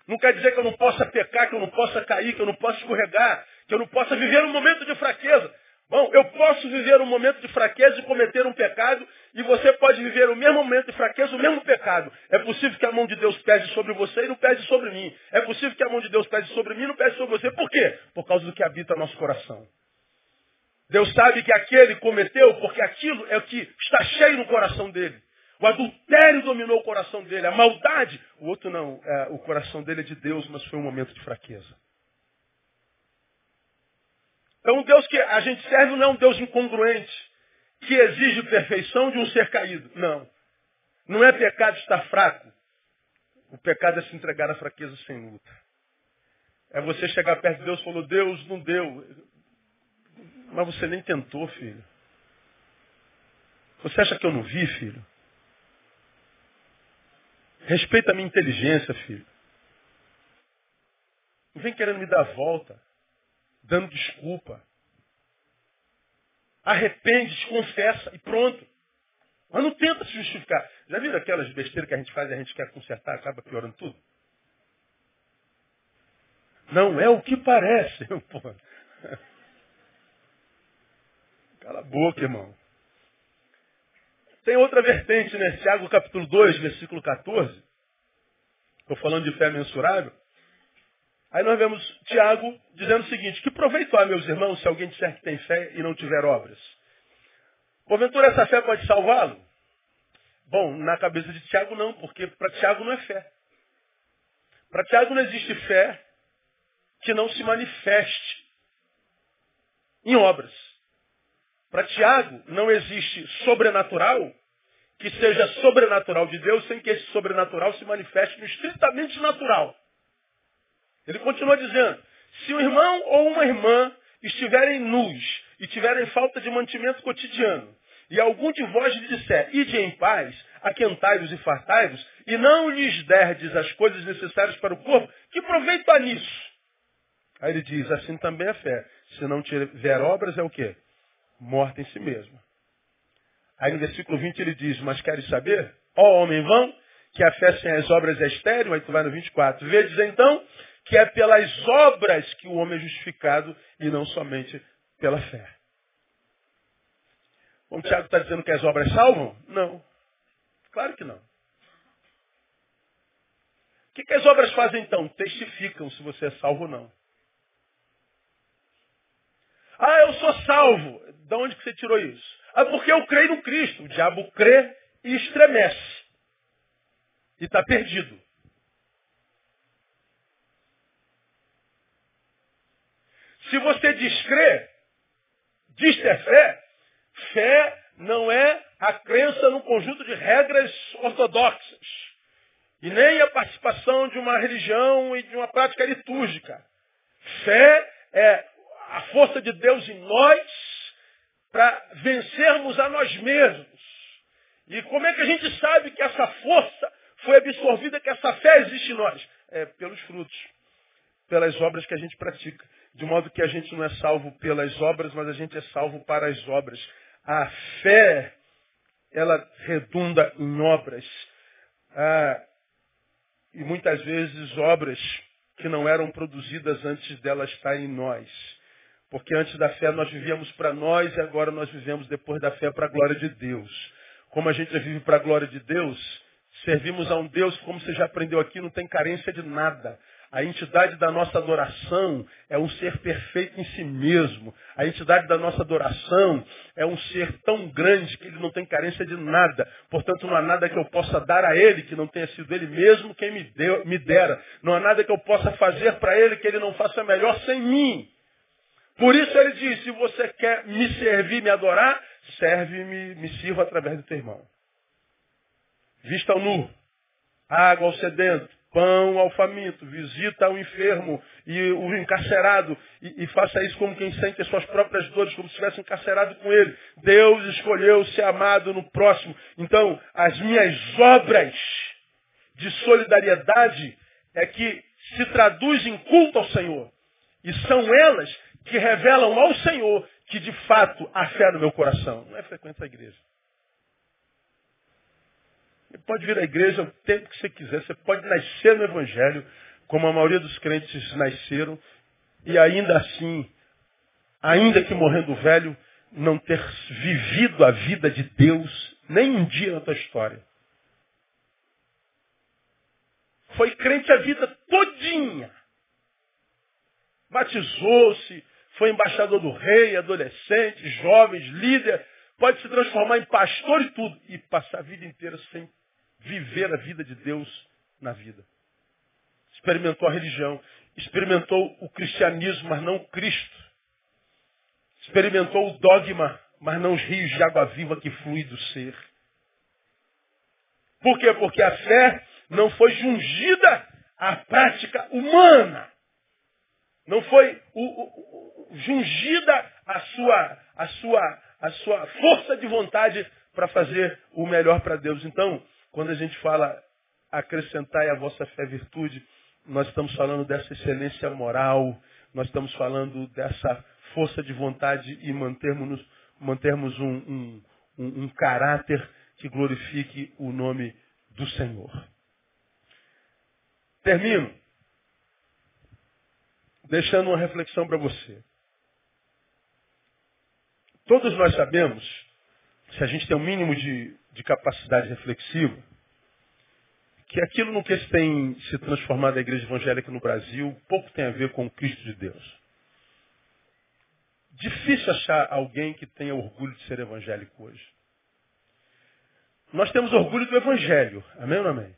Não quer dizer que eu não possa pecar, que eu não possa cair, que eu não possa escorregar, que eu não possa viver um momento de fraqueza. Bom, eu posso viver um momento de fraqueza e cometer um pecado, e você pode viver o mesmo momento de fraqueza, o mesmo pecado. É possível que a mão de Deus pese sobre você e não pese sobre mim. É possível que a mão de Deus pese sobre mim e não pese sobre você. Por quê? Por causa do que habita nosso coração. Deus sabe que aquele cometeu, porque aquilo é o que está cheio no coração dele. O adultério dominou o coração dele, a maldade. O outro não, é, o coração dele é de Deus, mas foi um momento de fraqueza. Então, um Deus que a gente serve não é um Deus incongruente, que exige perfeição de um ser caído. Não. Não é pecado estar fraco. O pecado é se entregar à fraqueza sem luta. É você chegar perto de Deus e falar, Deus não deu. Mas você nem tentou, filho. Você acha que eu não vi, filho? Respeita a minha inteligência, filho. Não vem querendo me dar volta dando desculpa. Arrepende, confessa e pronto. Mas não tenta se justificar. Já viram aquelas besteiras que a gente faz e a gente quer consertar, acaba piorando tudo? Não é o que parece. [LAUGHS] Porra. Cala a boca, irmão. Tem outra vertente, né? Tiago capítulo 2, versículo 14. Estou falando de fé mensurável. Aí nós vemos Tiago dizendo o seguinte, que proveito há, meus irmãos, se alguém disser que tem fé e não tiver obras? Porventura essa fé pode salvá-lo? Bom, na cabeça de Tiago não, porque para Tiago não é fé. Para Tiago não existe fé que não se manifeste em obras. Para Tiago não existe sobrenatural que seja sobrenatural de Deus sem que esse sobrenatural se manifeste no estritamente natural. Ele continua dizendo, se um irmão ou uma irmã estiverem nus e tiverem falta de mantimento cotidiano, e algum de vós lhe disser, ide em paz, aquentai-vos e fartai-vos, e não lhes derdes as coisas necessárias para o corpo, que proveito há nisso? Aí ele diz, assim também é fé. Se não tiver obras, é o quê? Morta em si mesma. Aí no versículo 20 ele diz, mas queres saber? Ó homem vão, que a fé sem as obras é estéril, aí tu vai no 24. Vedes então que é pelas obras que o homem é justificado e não somente pela fé. O Tiago está dizendo que as obras salvam? Não. Claro que não. O que, que as obras fazem então? Testificam se você é salvo ou não. Ah, eu sou salvo. De onde que você tirou isso? Ah, porque eu creio no Cristo. O diabo crê e estremece. E está perdido. Se você descrê, diz ter fé, fé não é a crença num conjunto de regras ortodoxas. E nem a participação de uma religião e de uma prática litúrgica. Fé é a força de Deus em nós para vencermos a nós mesmos. E como é que a gente sabe que essa força foi absorvida, que essa fé existe em nós? É pelos frutos, pelas obras que a gente pratica. De modo que a gente não é salvo pelas obras, mas a gente é salvo para as obras. A fé, ela redunda em obras. Ah, e muitas vezes obras que não eram produzidas antes dela estar em nós. Porque antes da fé nós vivíamos para nós e agora nós vivemos depois da fé para a glória de Deus. Como a gente vive para a glória de Deus, servimos a um Deus como você já aprendeu aqui, não tem carência de nada. A entidade da nossa adoração é um ser perfeito em si mesmo. A entidade da nossa adoração é um ser tão grande que ele não tem carência de nada. Portanto, não há nada que eu possa dar a ele que não tenha sido ele mesmo quem me, deu, me dera. Não há nada que eu possa fazer para ele que ele não faça melhor sem mim. Por isso ele diz, se você quer me servir, me adorar, serve-me, me sirva através do teu irmão. Vista ao nu, água ao sedento, pão ao faminto, visita ao enfermo e o encarcerado, e, e, faça isso como quem sente as suas próprias dores, como se estivesse encarcerado com ele. Deus escolheu ser amado no próximo. Então, as minhas obras de solidariedade é que se traduzem em culto ao Senhor. E são elas que revelam ao Senhor que de fato há fé no meu coração? Não é frequentar a igreja. Você pode vir à igreja o tempo que você quiser, você pode nascer no Evangelho, como a maioria dos crentes nasceram, e ainda assim, ainda que morrendo velho, não ter vivido a vida de Deus nem um dia na tua história. Foi crente a vida todinha. Batizou-se, foi embaixador do rei, adolescente, jovens, líder, pode se transformar em pastor e tudo, e passar a vida inteira sem viver a vida de Deus na vida. Experimentou a religião, experimentou o cristianismo, mas não Cristo. Experimentou o dogma, mas não os rios de água viva que flui do ser. Por quê? Porque a fé não foi jungida à prática humana. Não foi o, o, o, jungida a sua, a, sua, a sua força de vontade para fazer o melhor para Deus. Então, quando a gente fala acrescentar a vossa fé virtude, nós estamos falando dessa excelência moral, nós estamos falando dessa força de vontade e mantermos, mantermos um, um, um, um caráter que glorifique o nome do Senhor. Termino deixando uma reflexão para você. Todos nós sabemos, se a gente tem um mínimo de, de capacidade reflexiva, que aquilo no que se tem se transformado a igreja evangélica no Brasil pouco tem a ver com o Cristo de Deus. Difícil achar alguém que tenha orgulho de ser evangélico hoje. Nós temos orgulho do evangelho, amém ou não amém?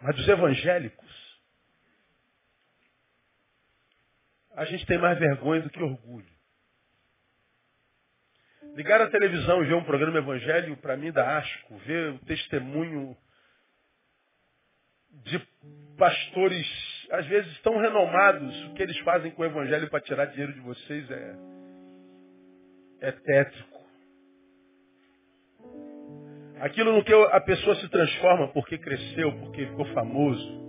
Mas dos evangélicos, a gente tem mais vergonha do que orgulho. Ligar a televisão e ver um programa evangelho, para mim, dá asco. Ver o testemunho de pastores, às vezes tão renomados, o que eles fazem com o evangelho para tirar dinheiro de vocês é, é tétrico. Aquilo no que a pessoa se transforma porque cresceu, porque ficou famoso.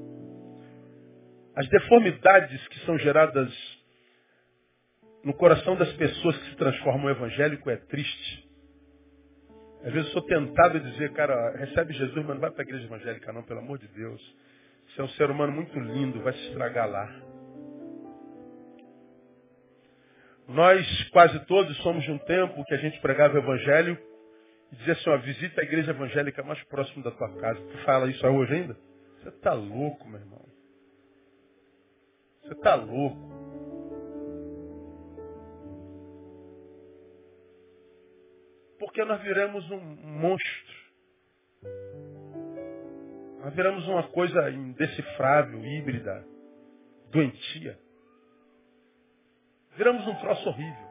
As deformidades que são geradas no coração das pessoas que se transformam evangélico é triste. Às vezes eu sou tentado a dizer, cara, recebe Jesus, mas não vai para a igreja evangélica não, pelo amor de Deus. Você é um ser humano muito lindo, vai se estragar lá. Nós quase todos somos de um tempo que a gente pregava o evangelho e dizia assim, ó, visita a igreja evangélica mais próxima da tua casa. Tu fala isso hoje ainda? Você está louco, meu irmão. Você está louco. Porque nós viramos um monstro. Nós viramos uma coisa indecifrável, híbrida, doentia. Viramos um troço horrível.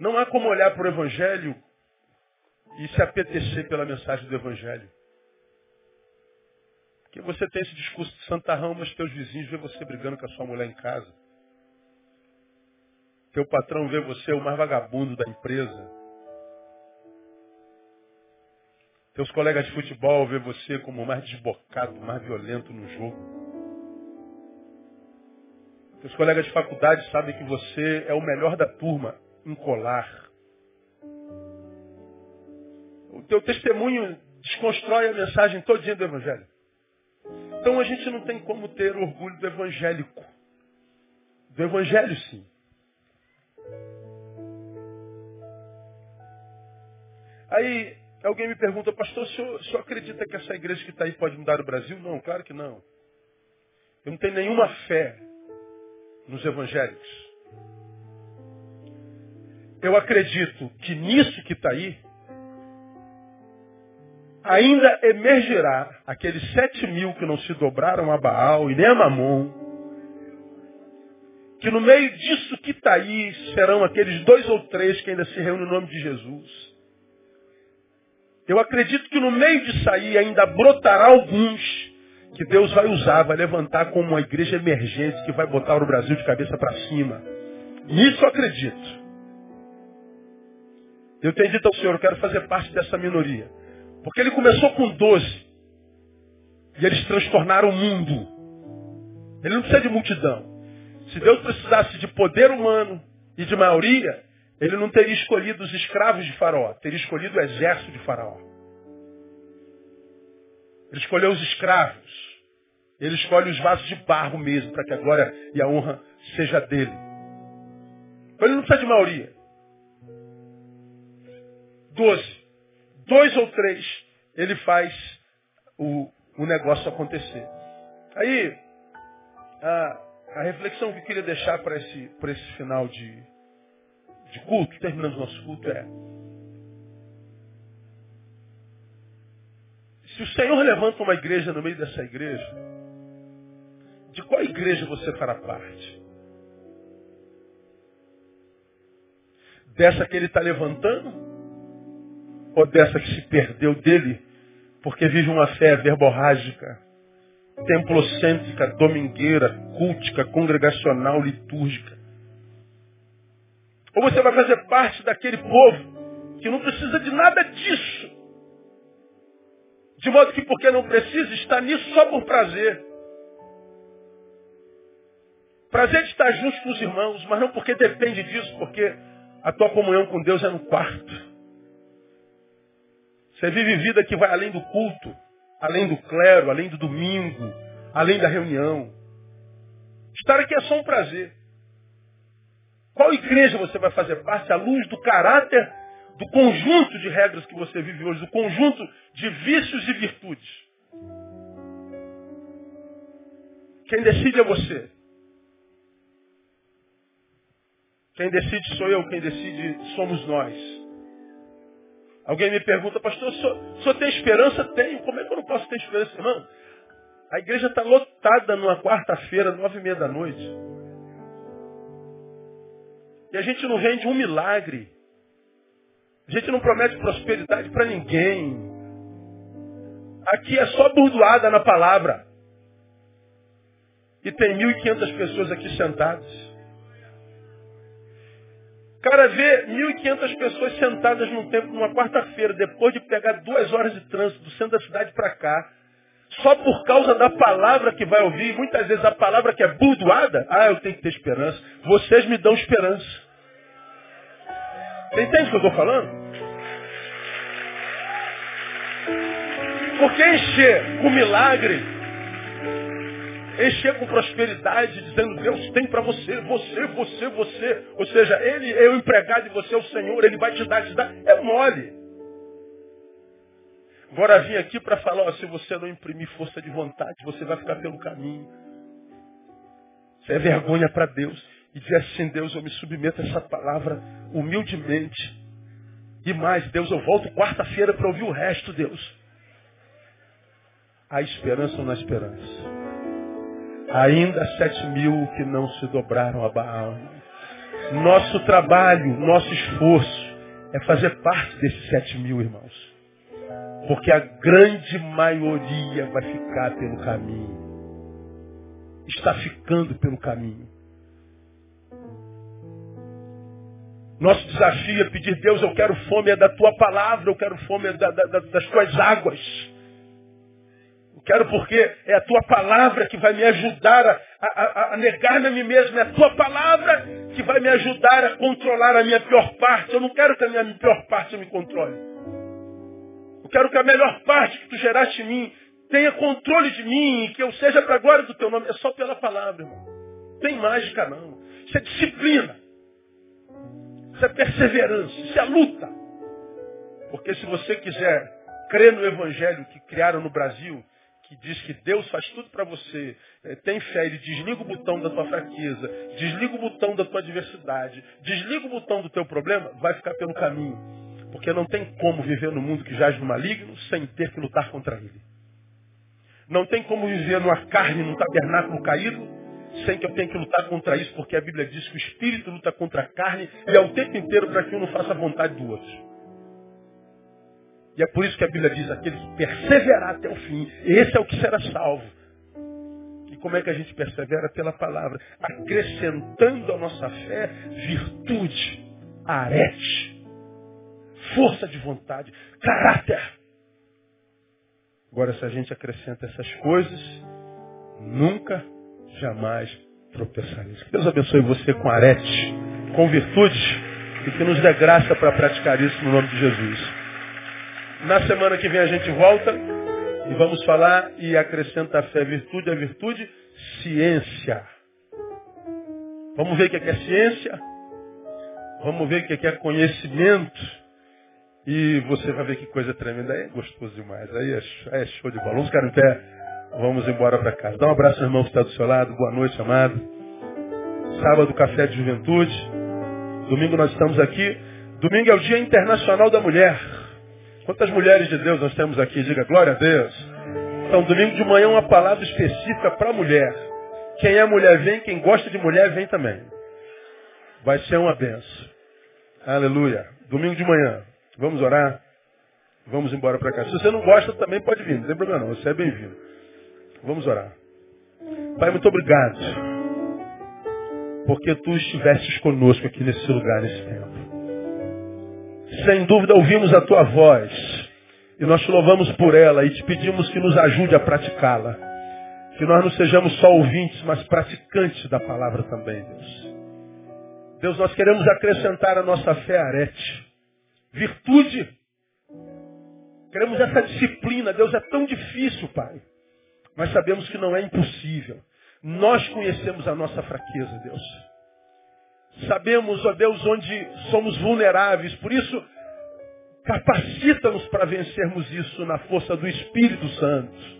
Não há como olhar para o Evangelho e se apetecer pela mensagem do Evangelho. Porque você tem esse discurso de santarrão, mas teus vizinhos vê você brigando com a sua mulher em casa. Teu patrão vê você o mais vagabundo da empresa. Teus colegas de futebol vê você como o mais desbocado, mais violento no jogo. Teus colegas de faculdade sabem que você é o melhor da turma em colar. O teu testemunho desconstrói a mensagem todinha do Evangelho. Então a gente não tem como ter orgulho do evangélico. Do Evangelho, sim. Aí Alguém me pergunta, pastor, o senhor, o senhor acredita que essa igreja que está aí pode mudar o Brasil? Não, claro que não. Eu não tenho nenhuma fé nos evangélicos. Eu acredito que nisso que está aí, ainda emergirá aqueles sete mil que não se dobraram a Baal e nem a Mamon, que no meio disso que está aí serão aqueles dois ou três que ainda se reúnem no nome de Jesus eu acredito que no meio de sair ainda brotará alguns que Deus vai usar, vai levantar como uma igreja emergente que vai botar o Brasil de cabeça para cima. Nisso eu acredito. Eu tenho dito ao Senhor, eu quero fazer parte dessa minoria. Porque ele começou com 12. E eles transtornaram o mundo. Ele não precisa de multidão. Se Deus precisasse de poder humano e de maioria, Ele não teria escolhido os escravos de Faraó, teria escolhido o exército de Faraó. Ele escolheu os escravos. Ele escolhe os vasos de barro mesmo, para que a glória e a honra seja dele. Então ele não precisa de maioria. Doze. Dois ou três, ele faz o, o negócio acontecer. Aí, a, a reflexão que eu queria deixar para esse, esse final de, de culto, terminando o nosso culto, é se o Senhor levanta uma igreja no meio dessa igreja, de qual igreja você fará parte? Dessa que ele está levantando? Ou dessa que se perdeu dele porque vive uma fé verborrágica, templocêntrica, domingueira, cultica, congregacional, litúrgica? Ou você vai fazer parte daquele povo que não precisa de nada disso? De modo que porque não precisa, está nisso só por prazer. Prazer de estar junto com os irmãos, mas não porque depende disso, porque a tua comunhão com Deus é no quarto. Você vive vida que vai além do culto, além do clero, além do domingo, além da reunião. Estar aqui é só um prazer. Qual igreja você vai fazer parte à luz do caráter, do conjunto de regras que você vive hoje, do conjunto de vícios e virtudes? Quem decide é você. Quem decide sou eu, quem decide somos nós. Alguém me pergunta, pastor, o senhor tem esperança? Tenho. Como é que eu não posso ter esperança? Irmão, a igreja está lotada numa quarta-feira, nove e meia da noite. E a gente não vende um milagre. A gente não promete prosperidade para ninguém. Aqui é só burdoada na palavra. E tem 1.500 pessoas aqui sentadas. Cara vê 1.500 pessoas sentadas num templo numa quarta-feira, depois de pegar duas horas de trânsito do centro da cidade para cá, só por causa da palavra que vai ouvir, muitas vezes a palavra que é burdoada, ah, eu tenho que ter esperança. Vocês me dão esperança. Você entende o que eu estou falando? Porque encher com milagre encher com prosperidade, dizendo, Deus tem para você, você, você, você. Ou seja, ele é o empregado e você é o Senhor, ele vai te dar, te dar. É mole. Agora vim aqui para falar, ó, se você não imprimir força de vontade, você vai ficar pelo caminho. Isso é vergonha para Deus. E dizer assim, Deus, eu me submeto a essa palavra humildemente. E mais, Deus, eu volto quarta-feira para ouvir o resto, Deus. Há esperança ou há esperança? Ainda sete mil que não se dobraram a Baal. Nosso trabalho, nosso esforço é fazer parte desses sete mil irmãos. Porque a grande maioria vai ficar pelo caminho. Está ficando pelo caminho. Nosso desafio é pedir, Deus, eu quero fome é da tua palavra, eu quero fome é da, da, das tuas águas. Quero porque é a tua palavra que vai me ajudar a, a, a negar-me a mim mesmo. É a tua palavra que vai me ajudar a controlar a minha pior parte. Eu não quero que a minha pior parte me controle. Eu quero que a melhor parte que tu geraste em mim tenha controle de mim e que eu seja para a glória do teu nome. É só pela palavra, irmão. Não tem mágica, não. Isso é disciplina. Isso é perseverança. Isso é luta. Porque se você quiser crer no evangelho que criaram no Brasil, que diz que Deus faz tudo para você, é, tem fé, ele desliga o botão da tua fraqueza, desliga o botão da tua adversidade, desliga o botão do teu problema, vai ficar pelo caminho. Porque não tem como viver no mundo que jaz no maligno sem ter que lutar contra ele. Não tem como viver numa carne, num tabernáculo caído, sem que eu tenha que lutar contra isso, porque a Bíblia diz que o Espírito luta contra a carne e é o tempo inteiro para que um não faça a vontade do outro. E é por isso que a Bíblia diz, aquele que perseverar até o fim, esse é o que será salvo. E como é que a gente persevera? Pela palavra, acrescentando à nossa fé virtude, arete, força de vontade, caráter. Agora, se a gente acrescenta essas coisas, nunca, jamais tropeçaremos. Deus abençoe você com arete, com virtude e que nos dê graça para praticar isso no nome de Jesus. Na semana que vem a gente volta e vamos falar e acrescenta a fé, virtude, a virtude, ciência. Vamos ver o que é, ciência, vamos ver o que é conhecimento. E você vai ver que coisa tremenda. Aí é gostoso demais. Aí é, é show de bola. Vamos ficar em pé. Vamos embora para casa. Dá um abraço, irmão, que está do seu lado. Boa noite, amado. Sábado, café de juventude. Domingo nós estamos aqui. Domingo é o Dia Internacional da Mulher. Quantas mulheres de Deus nós temos aqui? Diga glória a Deus. Então, domingo de manhã uma palavra específica para mulher. Quem é mulher vem, quem gosta de mulher vem também. Vai ser uma benção. Aleluia. Domingo de manhã. Vamos orar. Vamos embora para cá. Se você não gosta, também pode vir. Não tem problema não. Você é bem-vindo. Vamos orar. Pai, muito obrigado. Porque tu estivestes conosco aqui nesse lugar, nesse tempo. Sem dúvida ouvimos a tua voz. E nós te louvamos por ela e te pedimos que nos ajude a praticá-la. Que nós não sejamos só ouvintes, mas praticantes da palavra também, Deus. Deus, nós queremos acrescentar a nossa fé arete virtude. Queremos essa disciplina. Deus é tão difícil, Pai. Mas sabemos que não é impossível. Nós conhecemos a nossa fraqueza, Deus. Sabemos, ó Deus, onde somos vulneráveis. Por isso, capacita-nos para vencermos isso na força do Espírito Santo.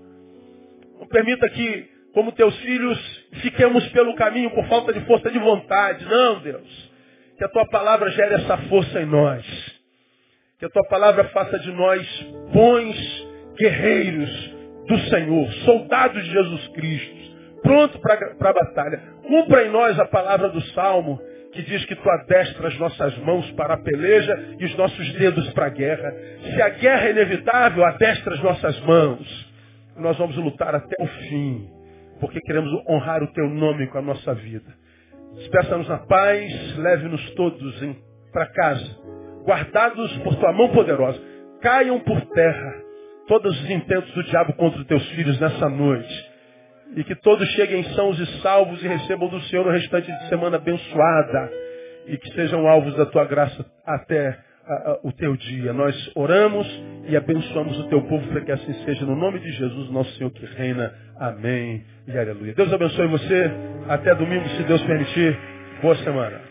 Não permita que, como teus filhos, fiquemos pelo caminho por falta de força de vontade. Não, Deus. Que a tua palavra gere essa força em nós. Que a tua palavra faça de nós bons guerreiros do Senhor, soldados de Jesus Cristo, pronto para a batalha. Cumpra em nós a palavra do Salmo, que diz que tu adestras nossas mãos para a peleja e os nossos dedos para a guerra. Se a guerra é inevitável, adestra as nossas mãos. Nós vamos lutar até o fim, porque queremos honrar o teu nome com a nossa vida. Despeça-nos na paz, leve-nos todos para casa guardados por tua mão poderosa. Caiam por terra todos os intentos do diabo contra os teus filhos nessa noite. E que todos cheguem sãos e salvos e recebam do Senhor o restante de semana abençoada. E que sejam alvos da tua graça até o teu dia. Nós oramos e abençoamos o teu povo para que assim seja. No nome de Jesus, nosso Senhor que reina. Amém e aleluia. Deus abençoe você. Até domingo, se Deus permitir. Boa semana.